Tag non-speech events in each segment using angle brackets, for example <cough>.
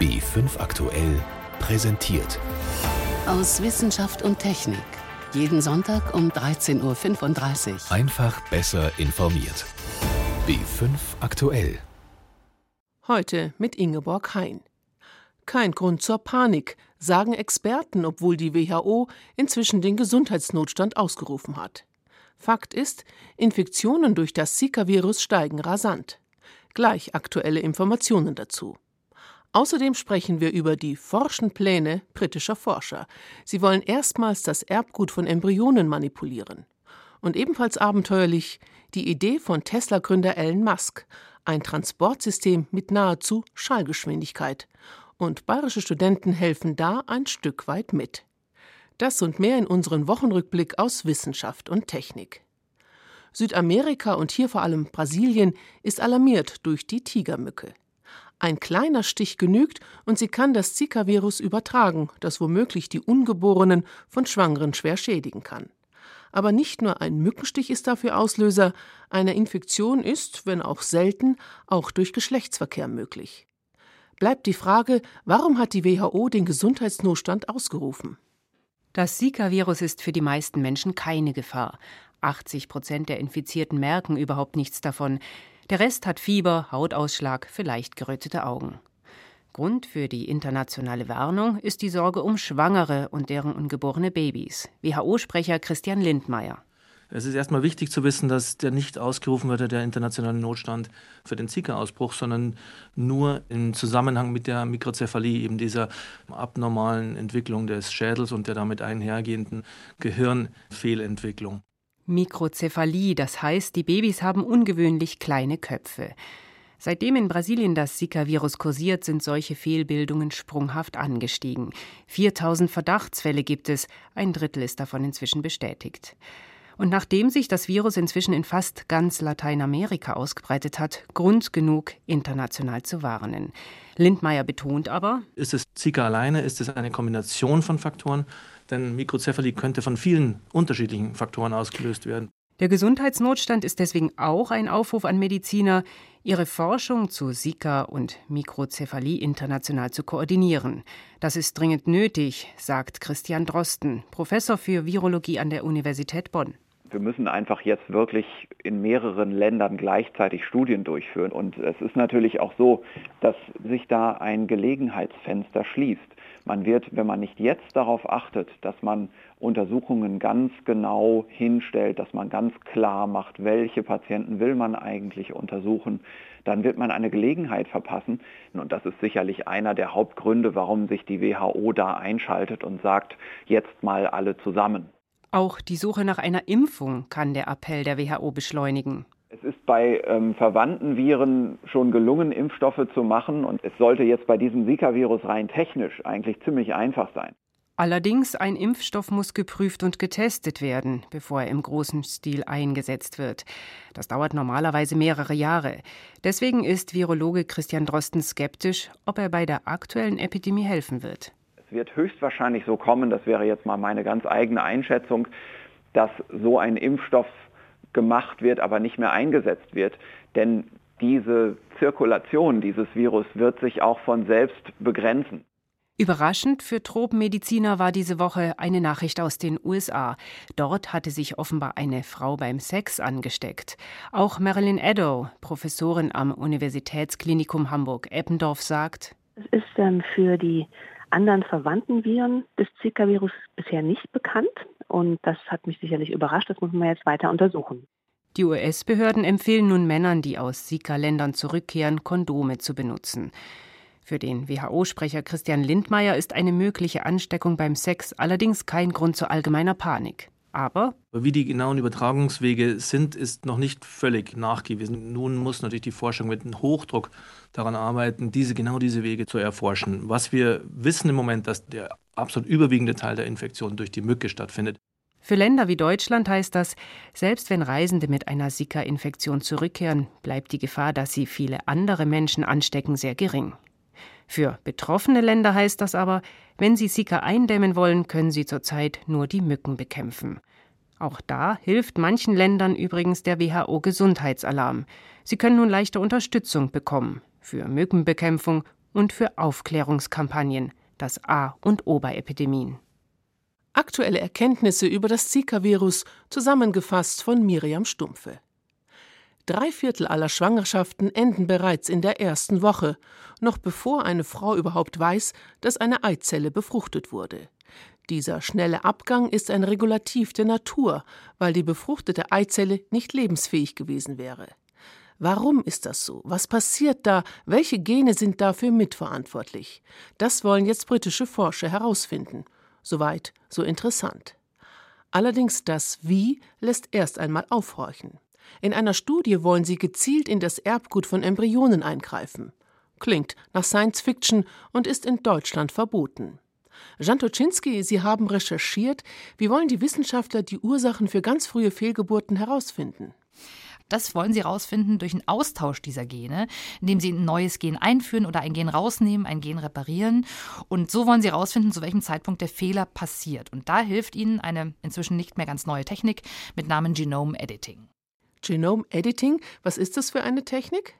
B5 aktuell präsentiert. Aus Wissenschaft und Technik. Jeden Sonntag um 13.35 Uhr. Einfach besser informiert. B5 aktuell. Heute mit Ingeborg Hein. Kein Grund zur Panik, sagen Experten, obwohl die WHO inzwischen den Gesundheitsnotstand ausgerufen hat. Fakt ist, Infektionen durch das Zika-Virus steigen rasant. Gleich aktuelle Informationen dazu. Außerdem sprechen wir über die Forschenpläne britischer Forscher. Sie wollen erstmals das Erbgut von Embryonen manipulieren. Und ebenfalls abenteuerlich die Idee von Tesla-Gründer Elon Musk, ein Transportsystem mit nahezu Schallgeschwindigkeit. Und bayerische Studenten helfen da ein Stück weit mit. Das und mehr in unserem Wochenrückblick aus Wissenschaft und Technik. Südamerika und hier vor allem Brasilien ist alarmiert durch die Tigermücke. Ein kleiner Stich genügt und sie kann das Zika-Virus übertragen, das womöglich die Ungeborenen von Schwangeren schwer schädigen kann. Aber nicht nur ein Mückenstich ist dafür Auslöser, eine Infektion ist, wenn auch selten, auch durch Geschlechtsverkehr möglich. Bleibt die Frage, warum hat die WHO den Gesundheitsnotstand ausgerufen? Das Zika-Virus ist für die meisten Menschen keine Gefahr. 80 Prozent der Infizierten merken überhaupt nichts davon. Der Rest hat Fieber, Hautausschlag, vielleicht gerötete Augen. Grund für die internationale Warnung ist die Sorge um Schwangere und deren ungeborene Babys. WHO-Sprecher Christian Lindmeier. Es ist erstmal wichtig zu wissen, dass der nicht ausgerufen wird, der internationale Notstand für den Zika-Ausbruch, sondern nur im Zusammenhang mit der Mikrozephalie, eben dieser abnormalen Entwicklung des Schädels und der damit einhergehenden Gehirnfehlentwicklung. Mikrozephalie, das heißt, die Babys haben ungewöhnlich kleine Köpfe. Seitdem in Brasilien das Zika-Virus kursiert, sind solche Fehlbildungen sprunghaft angestiegen. 4000 Verdachtsfälle gibt es, ein Drittel ist davon inzwischen bestätigt. Und nachdem sich das Virus inzwischen in fast ganz Lateinamerika ausgebreitet hat, Grund genug, international zu warnen. Lindmeier betont aber: Ist es Zika alleine? Ist es eine Kombination von Faktoren? Denn Mikrozephalie könnte von vielen unterschiedlichen Faktoren ausgelöst werden. Der Gesundheitsnotstand ist deswegen auch ein Aufruf an Mediziner, ihre Forschung zu Zika und Mikrozephalie international zu koordinieren. Das ist dringend nötig, sagt Christian Drosten, Professor für Virologie an der Universität Bonn. Wir müssen einfach jetzt wirklich in mehreren Ländern gleichzeitig Studien durchführen. Und es ist natürlich auch so, dass sich da ein Gelegenheitsfenster schließt. Man wird, wenn man nicht jetzt darauf achtet, dass man Untersuchungen ganz genau hinstellt, dass man ganz klar macht, welche Patienten will man eigentlich untersuchen, dann wird man eine Gelegenheit verpassen. Und das ist sicherlich einer der Hauptgründe, warum sich die WHO da einschaltet und sagt, jetzt mal alle zusammen. Auch die Suche nach einer Impfung kann der Appell der WHO beschleunigen. Es ist bei ähm, verwandten Viren schon gelungen, Impfstoffe zu machen und es sollte jetzt bei diesem Zika-Virus rein technisch eigentlich ziemlich einfach sein. Allerdings, ein Impfstoff muss geprüft und getestet werden, bevor er im großen Stil eingesetzt wird. Das dauert normalerweise mehrere Jahre. Deswegen ist Virologe Christian Drosten skeptisch, ob er bei der aktuellen Epidemie helfen wird. Es wird höchstwahrscheinlich so kommen, das wäre jetzt mal meine ganz eigene Einschätzung, dass so ein Impfstoff gemacht wird, aber nicht mehr eingesetzt wird. Denn diese Zirkulation dieses Virus wird sich auch von selbst begrenzen. Überraschend für Tropenmediziner war diese Woche eine Nachricht aus den USA. Dort hatte sich offenbar eine Frau beim Sex angesteckt. Auch Marilyn Edo, Professorin am Universitätsklinikum Hamburg-Eppendorf, sagt: Es ist ähm, für die anderen verwandten Viren des Zika-Virus bisher nicht bekannt. Und das hat mich sicherlich überrascht. Das muss man jetzt weiter untersuchen. Die US-Behörden empfehlen nun Männern, die aus Zika-Ländern zurückkehren, Kondome zu benutzen. Für den WHO-Sprecher Christian Lindmeier ist eine mögliche Ansteckung beim Sex allerdings kein Grund zu allgemeiner Panik. Aber wie die genauen Übertragungswege sind, ist noch nicht völlig nachgewiesen. Nun muss natürlich die Forschung mit einem Hochdruck daran arbeiten, diese genau diese Wege zu erforschen. Was wir wissen im Moment, dass der absolut überwiegende Teil der Infektion durch die Mücke stattfindet. Für Länder wie Deutschland heißt das, selbst wenn Reisende mit einer Zika-Infektion zurückkehren, bleibt die Gefahr, dass sie viele andere Menschen anstecken, sehr gering. Für betroffene Länder heißt das aber, wenn sie Zika eindämmen wollen, können sie zurzeit nur die Mücken bekämpfen. Auch da hilft manchen Ländern übrigens der WHO Gesundheitsalarm. Sie können nun leichte Unterstützung bekommen für Mückenbekämpfung und für Aufklärungskampagnen, das A und O bei Epidemien. Aktuelle Erkenntnisse über das Zika-Virus, zusammengefasst von Miriam Stumpfe. Drei Viertel aller Schwangerschaften enden bereits in der ersten Woche, noch bevor eine Frau überhaupt weiß, dass eine Eizelle befruchtet wurde. Dieser schnelle Abgang ist ein Regulativ der Natur, weil die befruchtete Eizelle nicht lebensfähig gewesen wäre. Warum ist das so? Was passiert da? Welche Gene sind dafür mitverantwortlich? Das wollen jetzt britische Forscher herausfinden. Soweit, so interessant. Allerdings das Wie lässt erst einmal aufhorchen. In einer Studie wollen sie gezielt in das Erbgut von Embryonen eingreifen. Klingt nach Science Fiction und ist in Deutschland verboten. Jan Toczynski, Sie haben recherchiert. Wie wollen die Wissenschaftler die Ursachen für ganz frühe Fehlgeburten herausfinden? Das wollen sie herausfinden durch einen Austausch dieser Gene, indem sie ein neues Gen einführen oder ein Gen rausnehmen, ein Gen reparieren. Und so wollen sie herausfinden, zu welchem Zeitpunkt der Fehler passiert. Und da hilft ihnen eine inzwischen nicht mehr ganz neue Technik mit Namen Genome Editing. Genome Editing, was ist das für eine Technik?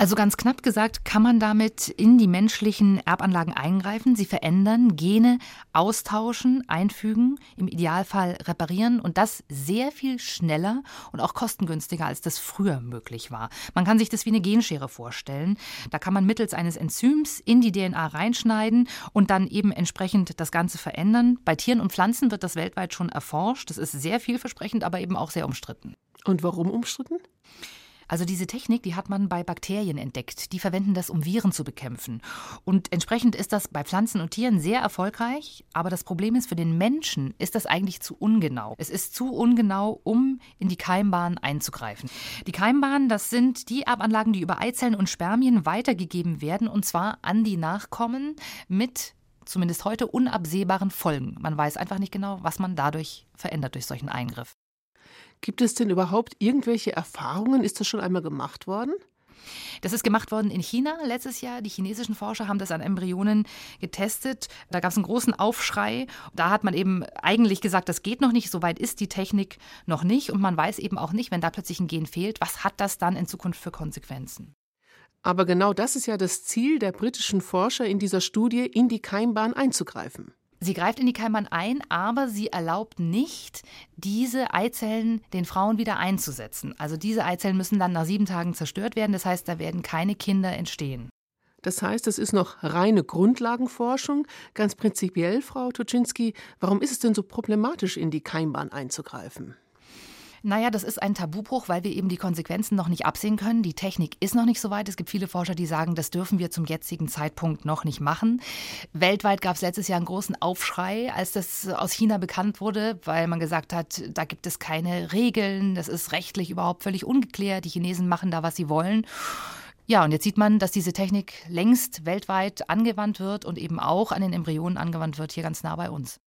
Also ganz knapp gesagt, kann man damit in die menschlichen Erbanlagen eingreifen, sie verändern, Gene austauschen, einfügen, im Idealfall reparieren und das sehr viel schneller und auch kostengünstiger, als das früher möglich war. Man kann sich das wie eine Genschere vorstellen. Da kann man mittels eines Enzyms in die DNA reinschneiden und dann eben entsprechend das Ganze verändern. Bei Tieren und Pflanzen wird das weltweit schon erforscht. Das ist sehr vielversprechend, aber eben auch sehr umstritten. Und warum umstritten? Also diese Technik, die hat man bei Bakterien entdeckt. Die verwenden das, um Viren zu bekämpfen. Und entsprechend ist das bei Pflanzen und Tieren sehr erfolgreich. Aber das Problem ist, für den Menschen ist das eigentlich zu ungenau. Es ist zu ungenau, um in die Keimbahn einzugreifen. Die Keimbahnen, das sind die Erbanlagen, die über Eizellen und Spermien weitergegeben werden, und zwar an die Nachkommen mit zumindest heute unabsehbaren Folgen. Man weiß einfach nicht genau, was man dadurch verändert durch solchen Eingriff. Gibt es denn überhaupt irgendwelche Erfahrungen? Ist das schon einmal gemacht worden? Das ist gemacht worden in China letztes Jahr. Die chinesischen Forscher haben das an Embryonen getestet. Da gab es einen großen Aufschrei. Da hat man eben eigentlich gesagt, das geht noch nicht, soweit ist die Technik noch nicht. Und man weiß eben auch nicht, wenn da plötzlich ein Gen fehlt, was hat das dann in Zukunft für Konsequenzen? Aber genau das ist ja das Ziel der britischen Forscher in dieser Studie, in die Keimbahn einzugreifen. Sie greift in die Keimbahn ein, aber sie erlaubt nicht, diese Eizellen den Frauen wieder einzusetzen. Also diese Eizellen müssen dann nach sieben Tagen zerstört werden. Das heißt, da werden keine Kinder entstehen. Das heißt, es ist noch reine Grundlagenforschung. Ganz prinzipiell, Frau Tuczynski, warum ist es denn so problematisch, in die Keimbahn einzugreifen? Naja, das ist ein Tabubruch, weil wir eben die Konsequenzen noch nicht absehen können. Die Technik ist noch nicht so weit. Es gibt viele Forscher, die sagen, das dürfen wir zum jetzigen Zeitpunkt noch nicht machen. Weltweit gab es letztes Jahr einen großen Aufschrei, als das aus China bekannt wurde, weil man gesagt hat, da gibt es keine Regeln, das ist rechtlich überhaupt völlig ungeklärt. Die Chinesen machen da, was sie wollen. Ja, und jetzt sieht man, dass diese Technik längst weltweit angewandt wird und eben auch an den Embryonen angewandt wird, hier ganz nah bei uns.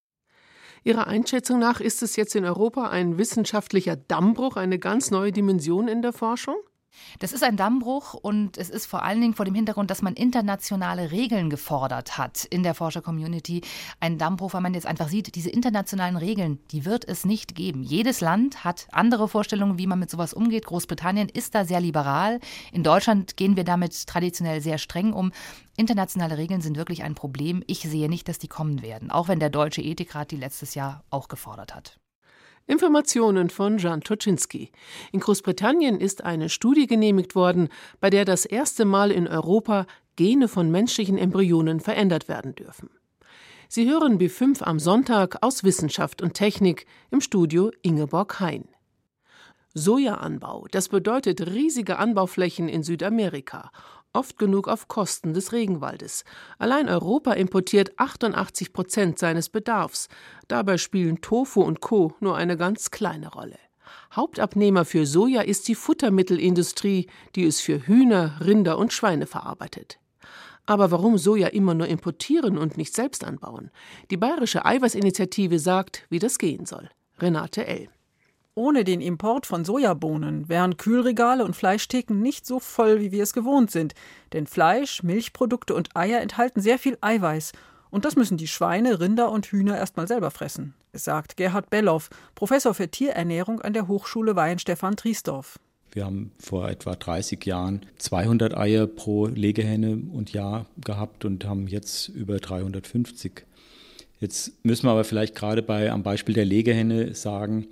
Ihrer Einschätzung nach ist es jetzt in Europa ein wissenschaftlicher Dammbruch, eine ganz neue Dimension in der Forschung? Das ist ein Dammbruch und es ist vor allen Dingen vor dem Hintergrund, dass man internationale Regeln gefordert hat in der Forscher-Community. Ein Dammbruch, weil man jetzt einfach sieht, diese internationalen Regeln, die wird es nicht geben. Jedes Land hat andere Vorstellungen, wie man mit sowas umgeht. Großbritannien ist da sehr liberal. In Deutschland gehen wir damit traditionell sehr streng um. Internationale Regeln sind wirklich ein Problem. Ich sehe nicht, dass die kommen werden, auch wenn der Deutsche Ethikrat die letztes Jahr auch gefordert hat. Informationen von Jan Toczynski. In Großbritannien ist eine Studie genehmigt worden, bei der das erste Mal in Europa Gene von menschlichen Embryonen verändert werden dürfen. Sie hören B5 am Sonntag aus Wissenschaft und Technik im Studio Ingeborg Hein. Sojaanbau, das bedeutet riesige Anbauflächen in Südamerika oft genug auf Kosten des Regenwaldes. Allein Europa importiert 88 Prozent seines Bedarfs. Dabei spielen Tofu und Co. nur eine ganz kleine Rolle. Hauptabnehmer für Soja ist die Futtermittelindustrie, die es für Hühner, Rinder und Schweine verarbeitet. Aber warum Soja immer nur importieren und nicht selbst anbauen? Die Bayerische Eiweißinitiative sagt, wie das gehen soll. Renate L. Ohne den Import von Sojabohnen wären Kühlregale und Fleischtheken nicht so voll, wie wir es gewohnt sind. Denn Fleisch, Milchprodukte und Eier enthalten sehr viel Eiweiß. Und das müssen die Schweine, Rinder und Hühner erstmal selber fressen, sagt Gerhard Belloff, Professor für Tierernährung an der Hochschule Weihenstephan Triesdorf. Wir haben vor etwa 30 Jahren 200 Eier pro Legehenne und Jahr gehabt und haben jetzt über 350. Jetzt müssen wir aber vielleicht gerade bei, am Beispiel der Legehenne sagen,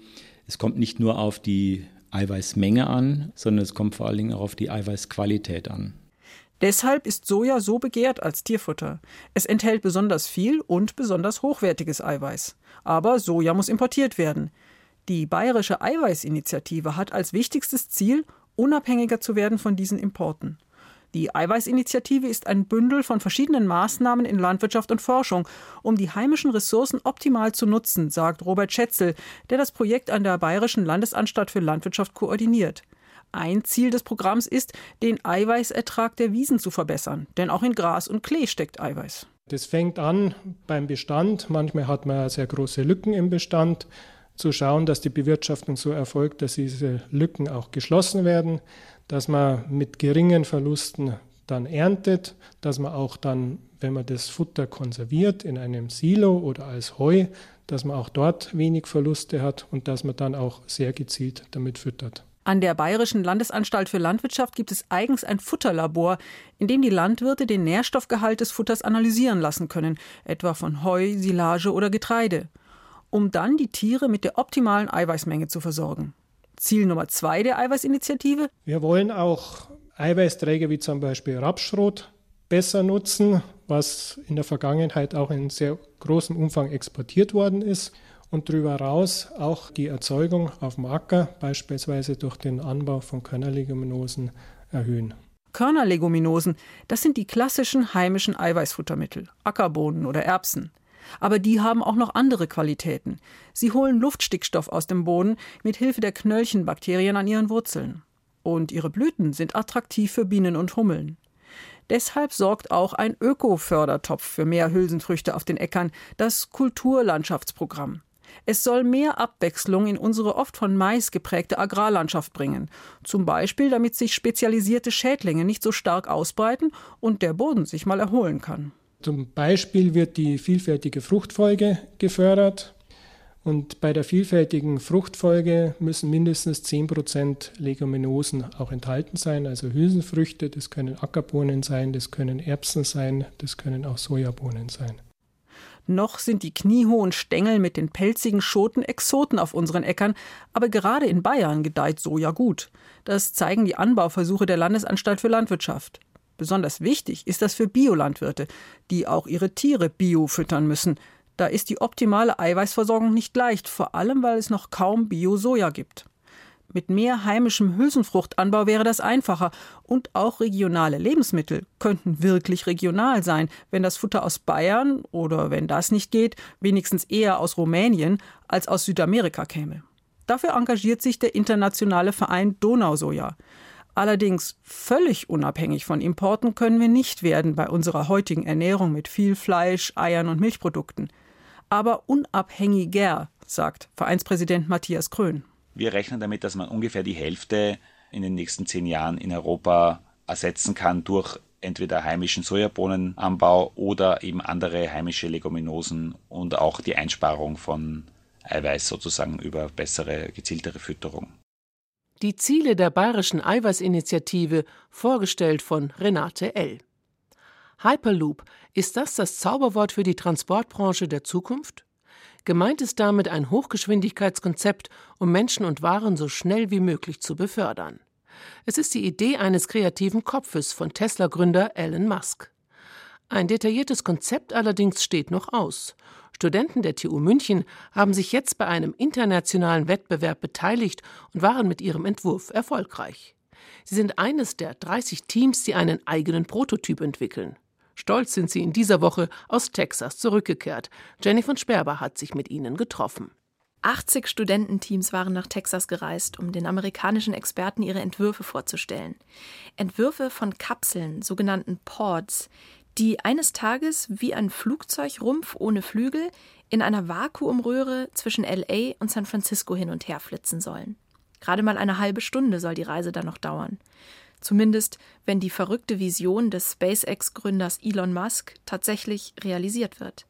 es kommt nicht nur auf die Eiweißmenge an, sondern es kommt vor allen Dingen auch auf die Eiweißqualität an. Deshalb ist Soja so begehrt als Tierfutter. Es enthält besonders viel und besonders hochwertiges Eiweiß. Aber Soja muss importiert werden. Die Bayerische Eiweißinitiative hat als wichtigstes Ziel, unabhängiger zu werden von diesen Importen. Die Eiweißinitiative ist ein Bündel von verschiedenen Maßnahmen in Landwirtschaft und Forschung, um die heimischen Ressourcen optimal zu nutzen, sagt Robert Schätzel, der das Projekt an der Bayerischen Landesanstalt für Landwirtschaft koordiniert. Ein Ziel des Programms ist, den Eiweißertrag der Wiesen zu verbessern, denn auch in Gras und Klee steckt Eiweiß. Das fängt an beim Bestand. Manchmal hat man sehr große Lücken im Bestand zu schauen, dass die Bewirtschaftung so erfolgt, dass diese Lücken auch geschlossen werden, dass man mit geringen Verlusten dann erntet, dass man auch dann, wenn man das Futter konserviert in einem Silo oder als Heu, dass man auch dort wenig Verluste hat und dass man dann auch sehr gezielt damit füttert. An der Bayerischen Landesanstalt für Landwirtschaft gibt es eigens ein Futterlabor, in dem die Landwirte den Nährstoffgehalt des Futters analysieren lassen können, etwa von Heu, Silage oder Getreide um dann die Tiere mit der optimalen Eiweißmenge zu versorgen. Ziel Nummer zwei der Eiweißinitiative? Wir wollen auch Eiweißträger wie zum Beispiel Rapsschrot besser nutzen, was in der Vergangenheit auch in sehr großem Umfang exportiert worden ist und darüber hinaus auch die Erzeugung auf dem Acker, beispielsweise durch den Anbau von Körnerleguminosen, erhöhen. Körnerleguminosen, das sind die klassischen heimischen Eiweißfuttermittel, Ackerbohnen oder Erbsen. Aber die haben auch noch andere Qualitäten. Sie holen Luftstickstoff aus dem Boden mit Hilfe der Knöllchenbakterien an ihren Wurzeln. Und ihre Blüten sind attraktiv für Bienen und Hummeln. Deshalb sorgt auch ein Öko-Fördertopf für mehr Hülsenfrüchte auf den Äckern, das Kulturlandschaftsprogramm. Es soll mehr Abwechslung in unsere oft von Mais geprägte Agrarlandschaft bringen. Zum Beispiel, damit sich spezialisierte Schädlinge nicht so stark ausbreiten und der Boden sich mal erholen kann. Zum Beispiel wird die vielfältige Fruchtfolge gefördert. Und bei der vielfältigen Fruchtfolge müssen mindestens 10% Leguminosen auch enthalten sein, also Hülsenfrüchte, das können Ackerbohnen sein, das können Erbsen sein, das können auch Sojabohnen sein. Noch sind die kniehohen Stängel mit den pelzigen Schoten Exoten auf unseren Äckern, aber gerade in Bayern gedeiht Soja gut. Das zeigen die Anbauversuche der Landesanstalt für Landwirtschaft. Besonders wichtig ist das für Biolandwirte, die auch ihre Tiere bio füttern müssen. Da ist die optimale Eiweißversorgung nicht leicht, vor allem weil es noch kaum Bio-Soja gibt. Mit mehr heimischem Hülsenfruchtanbau wäre das einfacher und auch regionale Lebensmittel könnten wirklich regional sein, wenn das Futter aus Bayern oder wenn das nicht geht, wenigstens eher aus Rumänien als aus Südamerika käme. Dafür engagiert sich der internationale Verein Donausoja. Allerdings völlig unabhängig von Importen können wir nicht werden bei unserer heutigen Ernährung mit viel Fleisch, Eiern und Milchprodukten. Aber unabhängiger, sagt Vereinspräsident Matthias Krön. Wir rechnen damit, dass man ungefähr die Hälfte in den nächsten zehn Jahren in Europa ersetzen kann durch entweder heimischen Sojabohnenanbau oder eben andere heimische Leguminosen und auch die Einsparung von Eiweiß sozusagen über bessere, gezieltere Fütterung. Die Ziele der Bayerischen Eiweißinitiative, vorgestellt von Renate L. Hyperloop, ist das das Zauberwort für die Transportbranche der Zukunft? Gemeint ist damit ein Hochgeschwindigkeitskonzept, um Menschen und Waren so schnell wie möglich zu befördern. Es ist die Idee eines kreativen Kopfes von Tesla-Gründer Elon Musk. Ein detailliertes Konzept allerdings steht noch aus. Studenten der TU München haben sich jetzt bei einem internationalen Wettbewerb beteiligt und waren mit ihrem Entwurf erfolgreich. Sie sind eines der 30 Teams, die einen eigenen Prototyp entwickeln. Stolz sind sie in dieser Woche aus Texas zurückgekehrt. Jenny von Sperber hat sich mit ihnen getroffen. 80 Studententeams waren nach Texas gereist, um den amerikanischen Experten ihre Entwürfe vorzustellen. Entwürfe von Kapseln, sogenannten Pods, die eines Tages wie ein Flugzeugrumpf ohne Flügel in einer Vakuumröhre zwischen LA und San Francisco hin und her flitzen sollen. Gerade mal eine halbe Stunde soll die Reise dann noch dauern. Zumindest, wenn die verrückte Vision des SpaceX-Gründers Elon Musk tatsächlich realisiert wird.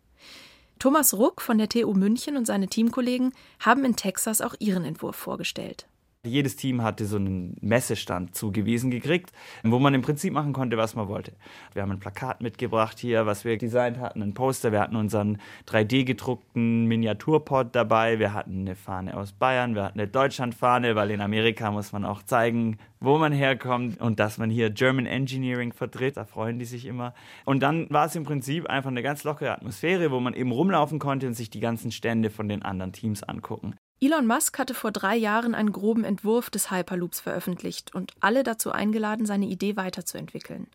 Thomas Ruck von der TU München und seine Teamkollegen haben in Texas auch ihren Entwurf vorgestellt. Jedes Team hatte so einen Messestand zugewiesen gekriegt, wo man im Prinzip machen konnte, was man wollte. Wir haben ein Plakat mitgebracht hier, was wir designt hatten, ein Poster. Wir hatten unseren 3D-gedruckten Miniaturpod dabei. Wir hatten eine Fahne aus Bayern. Wir hatten eine Deutschlandfahne, weil in Amerika muss man auch zeigen, wo man herkommt und dass man hier German Engineering vertritt. Da freuen die sich immer. Und dann war es im Prinzip einfach eine ganz lockere Atmosphäre, wo man eben rumlaufen konnte und sich die ganzen Stände von den anderen Teams angucken. Elon Musk hatte vor drei Jahren einen groben Entwurf des Hyperloops veröffentlicht und alle dazu eingeladen, seine Idee weiterzuentwickeln.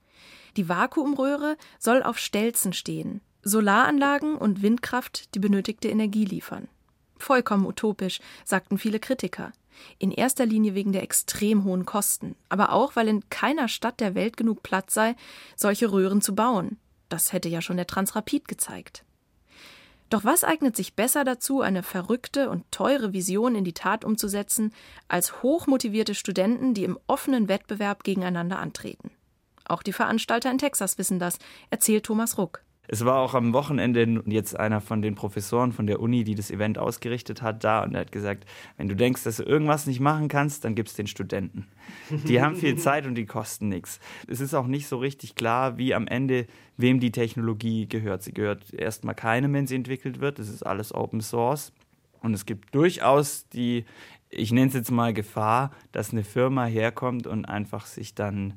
Die Vakuumröhre soll auf Stelzen stehen, Solaranlagen und Windkraft die benötigte Energie liefern. Vollkommen utopisch, sagten viele Kritiker. In erster Linie wegen der extrem hohen Kosten, aber auch, weil in keiner Stadt der Welt genug Platz sei, solche Röhren zu bauen. Das hätte ja schon der Transrapid gezeigt. Doch was eignet sich besser dazu, eine verrückte und teure Vision in die Tat umzusetzen, als hochmotivierte Studenten, die im offenen Wettbewerb gegeneinander antreten? Auch die Veranstalter in Texas wissen das, erzählt Thomas Ruck. Es war auch am Wochenende jetzt einer von den Professoren von der Uni, die das Event ausgerichtet hat, da und er hat gesagt, wenn du denkst, dass du irgendwas nicht machen kannst, dann gib es den Studenten. Die haben viel <laughs> Zeit und die kosten nichts. Es ist auch nicht so richtig klar, wie am Ende wem die Technologie gehört. Sie gehört erstmal keinem, wenn sie entwickelt wird. Das ist alles Open Source. Und es gibt durchaus die, ich nenne es jetzt mal Gefahr, dass eine Firma herkommt und einfach sich dann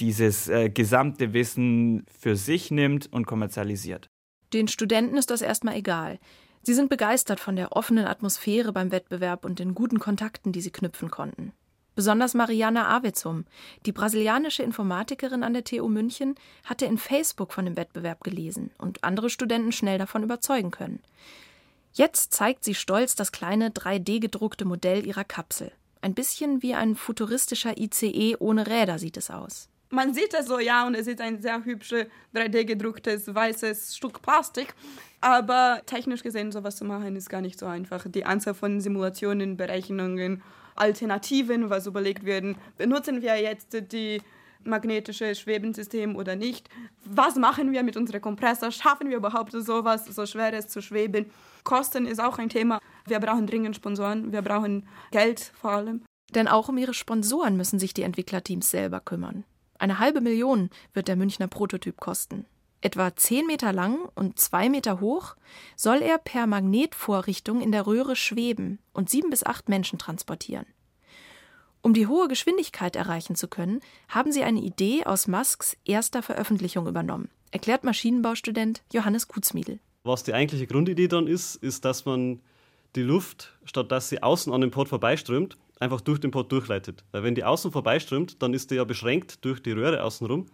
dieses äh, gesamte Wissen für sich nimmt und kommerzialisiert. Den Studenten ist das erstmal egal. Sie sind begeistert von der offenen Atmosphäre beim Wettbewerb und den guten Kontakten, die sie knüpfen konnten. Besonders Mariana Avezum, die brasilianische Informatikerin an der TU München, hatte in Facebook von dem Wettbewerb gelesen und andere Studenten schnell davon überzeugen können. Jetzt zeigt sie stolz das kleine 3D-gedruckte Modell ihrer Kapsel. Ein bisschen wie ein futuristischer ICE ohne Räder sieht es aus man sieht es so, ja, und es ist ein sehr hübsches 3D-gedrucktes weißes Stück Plastik. Aber technisch gesehen, sowas zu machen, ist gar nicht so einfach. Die Anzahl von Simulationen, Berechnungen, Alternativen, was überlegt werden, benutzen wir jetzt die magnetische Schwebensystem oder nicht? Was machen wir mit unserem Kompressor? Schaffen wir überhaupt sowas, so schweres zu schweben? Kosten ist auch ein Thema. Wir brauchen dringend Sponsoren, wir brauchen Geld vor allem. Denn auch um ihre Sponsoren müssen sich die Entwicklerteams selber kümmern. Eine halbe Million wird der Münchner Prototyp kosten. Etwa 10 Meter lang und 2 Meter hoch soll er per Magnetvorrichtung in der Röhre schweben und sieben bis acht Menschen transportieren. Um die hohe Geschwindigkeit erreichen zu können, haben sie eine Idee aus Musks erster Veröffentlichung übernommen, erklärt Maschinenbaustudent Johannes Kutzmiedl. Was die eigentliche Grundidee dann ist, ist, dass man die Luft, statt dass sie außen an dem Port vorbeiströmt, einfach durch den Port durchleitet. Weil wenn die außen vorbeiströmt, dann ist die ja beschränkt durch die Röhre außenrum.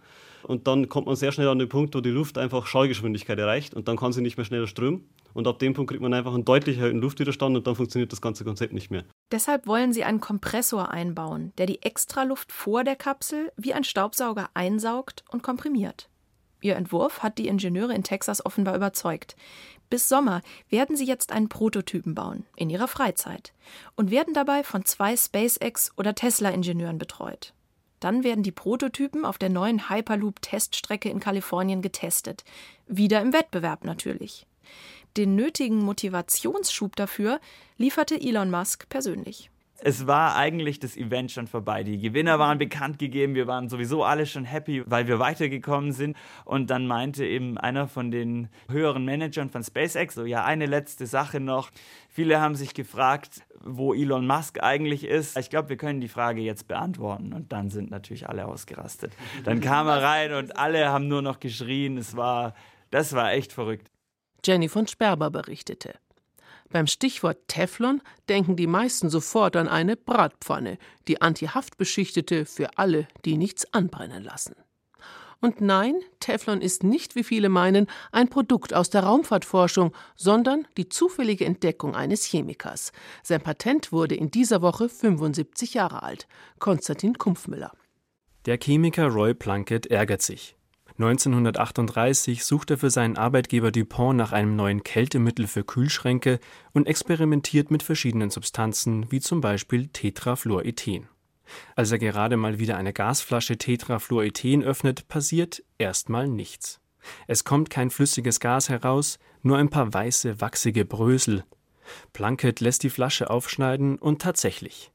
Und dann kommt man sehr schnell an den Punkt, wo die Luft einfach Schallgeschwindigkeit erreicht und dann kann sie nicht mehr schneller strömen. Und ab dem Punkt kriegt man einfach einen deutlich erhöhten Luftwiderstand und dann funktioniert das ganze Konzept nicht mehr. Deshalb wollen sie einen Kompressor einbauen, der die Extraluft vor der Kapsel wie ein Staubsauger einsaugt und komprimiert. Ihr Entwurf hat die Ingenieure in Texas offenbar überzeugt. Bis Sommer werden sie jetzt einen Prototypen bauen, in ihrer Freizeit, und werden dabei von zwei SpaceX- oder Tesla-Ingenieuren betreut. Dann werden die Prototypen auf der neuen Hyperloop-Teststrecke in Kalifornien getestet. Wieder im Wettbewerb natürlich. Den nötigen Motivationsschub dafür lieferte Elon Musk persönlich es war eigentlich das Event schon vorbei. Die Gewinner waren bekannt gegeben. Wir waren sowieso alle schon happy, weil wir weitergekommen sind. Und dann meinte eben einer von den höheren Managern von SpaceX, so ja, eine letzte Sache noch. Viele haben sich gefragt, wo Elon Musk eigentlich ist. Ich glaube, wir können die Frage jetzt beantworten. Und dann sind natürlich alle ausgerastet. Dann kam er rein und alle haben nur noch geschrien. Es war, das war echt verrückt. Jenny von Sperber berichtete. Beim Stichwort Teflon denken die meisten sofort an eine Bratpfanne, die antihaftbeschichtete für alle, die nichts anbrennen lassen. Und nein, Teflon ist nicht, wie viele meinen, ein Produkt aus der Raumfahrtforschung, sondern die zufällige Entdeckung eines Chemikers. Sein Patent wurde in dieser Woche 75 Jahre alt. Konstantin Kumpfmüller. Der Chemiker Roy Plunkett ärgert sich. 1938 sucht er für seinen Arbeitgeber Dupont nach einem neuen Kältemittel für Kühlschränke und experimentiert mit verschiedenen Substanzen, wie zum Beispiel Tetrafluorethen. Als er gerade mal wieder eine Gasflasche Tetrafluorethen öffnet, passiert erstmal nichts. Es kommt kein flüssiges Gas heraus, nur ein paar weiße, wachsige Brösel. Plunkett lässt die Flasche aufschneiden und tatsächlich.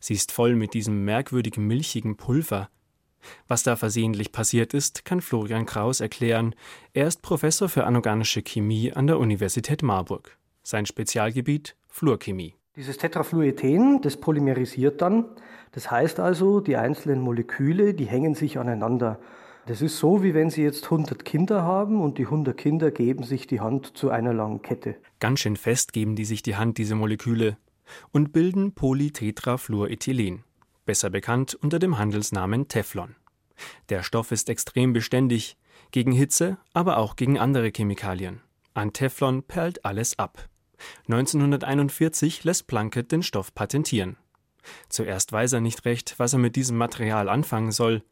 Sie ist voll mit diesem merkwürdig milchigen Pulver. Was da versehentlich passiert ist, kann Florian Kraus erklären. Er ist Professor für anorganische Chemie an der Universität Marburg. Sein Spezialgebiet Fluorchemie. Dieses Tetrafluorethen, das polymerisiert dann. Das heißt also, die einzelnen Moleküle, die hängen sich aneinander. Das ist so, wie wenn Sie jetzt 100 Kinder haben und die 100 Kinder geben sich die Hand zu einer langen Kette. Ganz schön fest geben die sich die Hand, diese Moleküle, und bilden Polytetrafluorethylen, besser bekannt unter dem Handelsnamen Teflon. Der Stoff ist extrem beständig, gegen Hitze, aber auch gegen andere Chemikalien. An Teflon perlt alles ab. 1941 lässt Plunkett den Stoff patentieren. Zuerst weiß er nicht recht, was er mit diesem Material anfangen soll.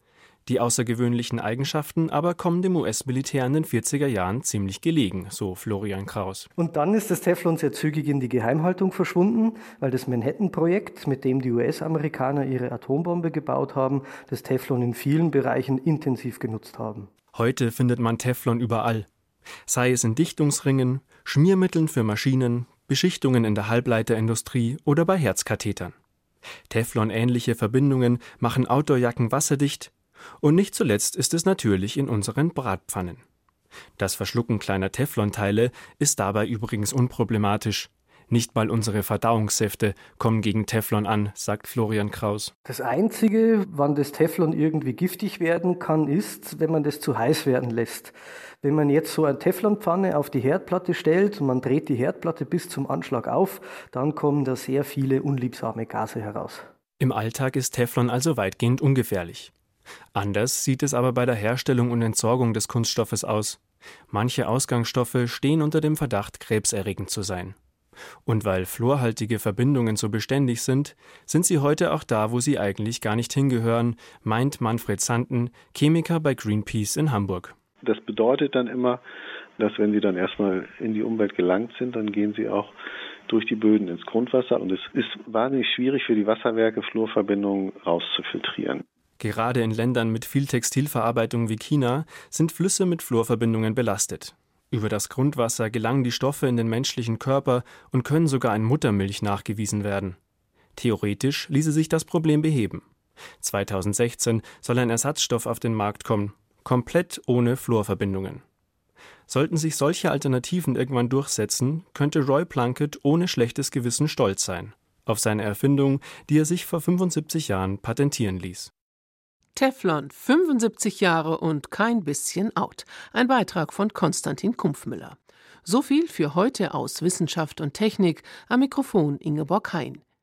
Die außergewöhnlichen Eigenschaften aber kommen dem US-Militär in den 40er Jahren ziemlich gelegen, so Florian Kraus. Und dann ist das Teflon sehr zügig in die Geheimhaltung verschwunden, weil das Manhattan-Projekt, mit dem die US-Amerikaner ihre Atombombe gebaut haben, das Teflon in vielen Bereichen intensiv genutzt haben. Heute findet man Teflon überall. Sei es in Dichtungsringen, Schmiermitteln für Maschinen, Beschichtungen in der Halbleiterindustrie oder bei Herzkathetern. Teflon-ähnliche Verbindungen machen Outdoorjacken wasserdicht, und nicht zuletzt ist es natürlich in unseren Bratpfannen. Das Verschlucken kleiner Teflonteile ist dabei übrigens unproblematisch. Nicht mal unsere Verdauungssäfte kommen gegen Teflon an, sagt Florian Kraus. Das Einzige, wann das Teflon irgendwie giftig werden kann, ist, wenn man das zu heiß werden lässt. Wenn man jetzt so eine Teflonpfanne auf die Herdplatte stellt und man dreht die Herdplatte bis zum Anschlag auf, dann kommen da sehr viele unliebsame Gase heraus. Im Alltag ist Teflon also weitgehend ungefährlich. Anders sieht es aber bei der Herstellung und Entsorgung des Kunststoffes aus. Manche Ausgangsstoffe stehen unter dem Verdacht, krebserregend zu sein. Und weil fluorhaltige Verbindungen so beständig sind, sind sie heute auch da, wo sie eigentlich gar nicht hingehören, meint Manfred Sanden, Chemiker bei Greenpeace in Hamburg. Das bedeutet dann immer, dass wenn sie dann erstmal in die Umwelt gelangt sind, dann gehen sie auch durch die Böden ins Grundwasser und es ist wahnsinnig schwierig für die Wasserwerke, Fluorverbindungen rauszufiltrieren. Gerade in Ländern mit viel Textilverarbeitung wie China sind Flüsse mit Fluorverbindungen belastet. Über das Grundwasser gelangen die Stoffe in den menschlichen Körper und können sogar in Muttermilch nachgewiesen werden. Theoretisch ließe sich das Problem beheben. 2016 soll ein Ersatzstoff auf den Markt kommen, komplett ohne Fluorverbindungen. Sollten sich solche Alternativen irgendwann durchsetzen, könnte Roy Plunkett ohne schlechtes Gewissen stolz sein auf seine Erfindung, die er sich vor 75 Jahren patentieren ließ. Teflon, 75 Jahre und kein bisschen out. Ein Beitrag von Konstantin Kumpfmüller. So viel für heute aus Wissenschaft und Technik. Am Mikrofon Ingeborg Hein.